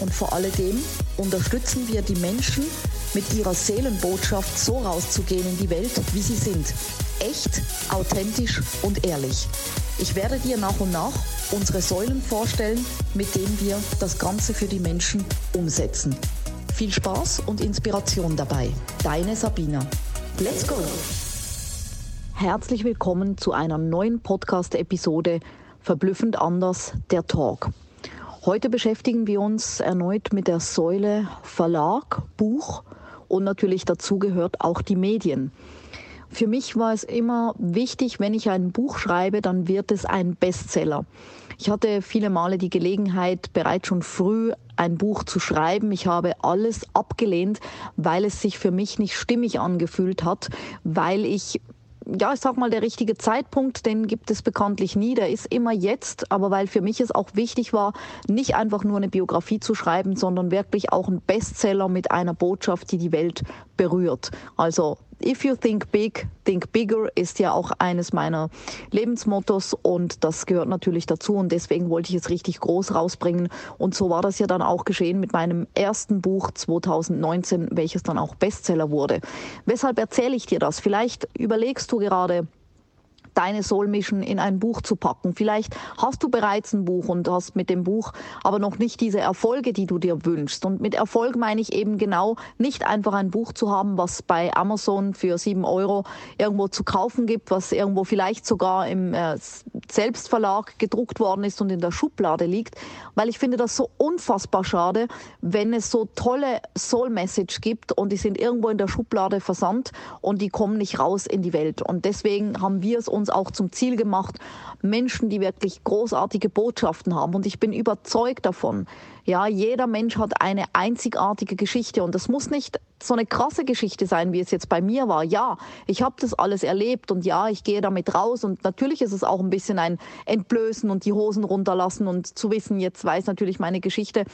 und vor alledem unterstützen wir die Menschen, mit ihrer Seelenbotschaft so rauszugehen in die Welt, wie sie sind. Echt, authentisch und ehrlich. Ich werde dir nach und nach unsere Säulen vorstellen, mit denen wir das Ganze für die Menschen umsetzen. Viel Spaß und Inspiration dabei. Deine Sabina. Let's go! Herzlich willkommen zu einer neuen Podcast-Episode Verblüffend anders, der Talk. Heute beschäftigen wir uns erneut mit der Säule Verlag, Buch und natürlich dazu gehört auch die Medien. Für mich war es immer wichtig, wenn ich ein Buch schreibe, dann wird es ein Bestseller. Ich hatte viele Male die Gelegenheit, bereits schon früh ein Buch zu schreiben. Ich habe alles abgelehnt, weil es sich für mich nicht stimmig angefühlt hat, weil ich ja, ich sag mal, der richtige Zeitpunkt, den gibt es bekanntlich nie, der ist immer jetzt, aber weil für mich es auch wichtig war, nicht einfach nur eine Biografie zu schreiben, sondern wirklich auch ein Bestseller mit einer Botschaft, die die Welt berührt. Also If you think big, think bigger ist ja auch eines meiner Lebensmottos und das gehört natürlich dazu und deswegen wollte ich es richtig groß rausbringen und so war das ja dann auch geschehen mit meinem ersten Buch 2019, welches dann auch Bestseller wurde. Weshalb erzähle ich dir das? Vielleicht überlegst du gerade, deine Soul Mission in ein Buch zu packen. Vielleicht hast du bereits ein Buch und hast mit dem Buch aber noch nicht diese Erfolge, die du dir wünschst. Und mit Erfolg meine ich eben genau nicht einfach ein Buch zu haben, was bei Amazon für sieben Euro irgendwo zu kaufen gibt, was irgendwo vielleicht sogar im äh, Selbstverlag gedruckt worden ist und in der Schublade liegt, weil ich finde das so unfassbar schade, wenn es so tolle Soul Message gibt und die sind irgendwo in der Schublade versandt und die kommen nicht raus in die Welt. Und deswegen haben wir es uns uns auch zum Ziel gemacht, Menschen, die wirklich großartige Botschaften haben. Und ich bin überzeugt davon, ja, jeder Mensch hat eine einzigartige Geschichte und das muss nicht so eine krasse Geschichte sein, wie es jetzt bei mir war. Ja, ich habe das alles erlebt und ja, ich gehe damit raus und natürlich ist es auch ein bisschen ein Entblößen und die Hosen runterlassen und zu wissen, jetzt weiß natürlich meine Geschichte,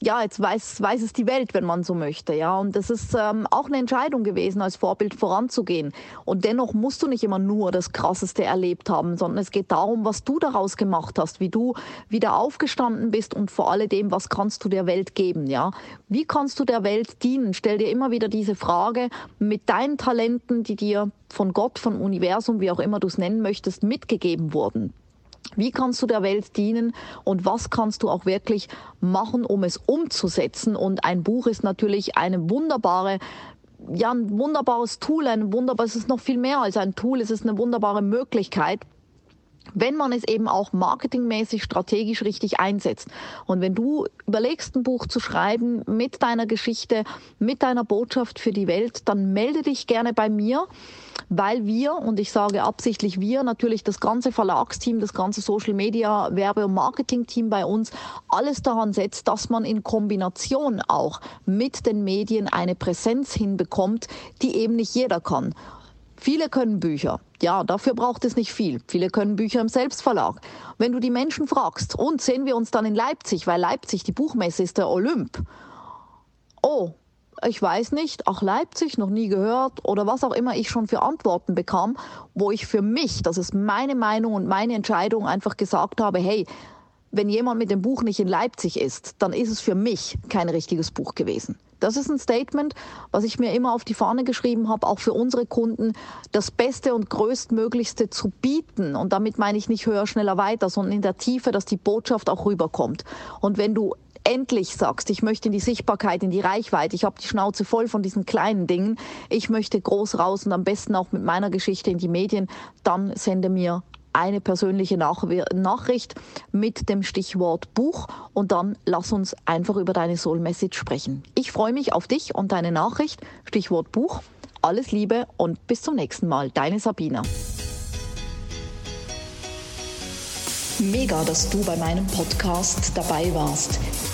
ja, jetzt weiß, weiß es die Welt, wenn man so möchte, ja. Und das ist ähm, auch eine Entscheidung gewesen, als Vorbild voranzugehen. Und dennoch musst du nicht immer nur das Krasseste erlebt haben, sondern es geht darum, was du daraus gemacht hast, wie du wieder aufgestanden bist und vor alledem, was kannst du der Welt geben, ja. Wie kannst du der Welt dienen? Stell dir immer wieder diese Frage mit deinen Talenten, die dir von Gott, vom Universum, wie auch immer du es nennen möchtest, mitgegeben wurden. Wie kannst du der Welt dienen und was kannst du auch wirklich machen, um es umzusetzen? Und ein Buch ist natürlich eine wunderbare ja, ein wunderbares Tool, ein wunderbares, es ist noch viel mehr als ein Tool, es ist eine wunderbare Möglichkeit, wenn man es eben auch marketingmäßig strategisch richtig einsetzt. Und wenn du überlegst, ein Buch zu schreiben mit deiner Geschichte, mit deiner Botschaft für die Welt, dann melde dich gerne bei mir, weil wir, und ich sage absichtlich wir, natürlich das ganze Verlagsteam, das ganze Social Media, Werbe- und Marketing-Team bei uns, alles daran setzt, dass man in Kombination auch mit den Medien eine Präsenz hinbekommt, die eben nicht jeder kann. Viele können Bücher. Ja, dafür braucht es nicht viel. Viele können Bücher im Selbstverlag. Wenn du die Menschen fragst, und sehen wir uns dann in Leipzig, weil Leipzig die Buchmesse ist der Olymp. Oh, ich weiß nicht, ach Leipzig, noch nie gehört oder was auch immer ich schon für Antworten bekam, wo ich für mich, das ist meine Meinung und meine Entscheidung, einfach gesagt habe, hey, wenn jemand mit dem Buch nicht in Leipzig ist, dann ist es für mich kein richtiges Buch gewesen. Das ist ein Statement, was ich mir immer auf die Fahne geschrieben habe, auch für unsere Kunden, das Beste und Größtmöglichste zu bieten. Und damit meine ich nicht höher, schneller, weiter, sondern in der Tiefe, dass die Botschaft auch rüberkommt. Und wenn du endlich sagst, ich möchte in die Sichtbarkeit, in die Reichweite, ich habe die Schnauze voll von diesen kleinen Dingen, ich möchte groß raus und am besten auch mit meiner Geschichte in die Medien, dann sende mir eine persönliche Nach Nachricht mit dem Stichwort Buch und dann lass uns einfach über deine Soul Message sprechen. Ich freue mich auf dich und deine Nachricht, Stichwort Buch. Alles Liebe und bis zum nächsten Mal. Deine Sabina. Mega, dass du bei meinem Podcast dabei warst.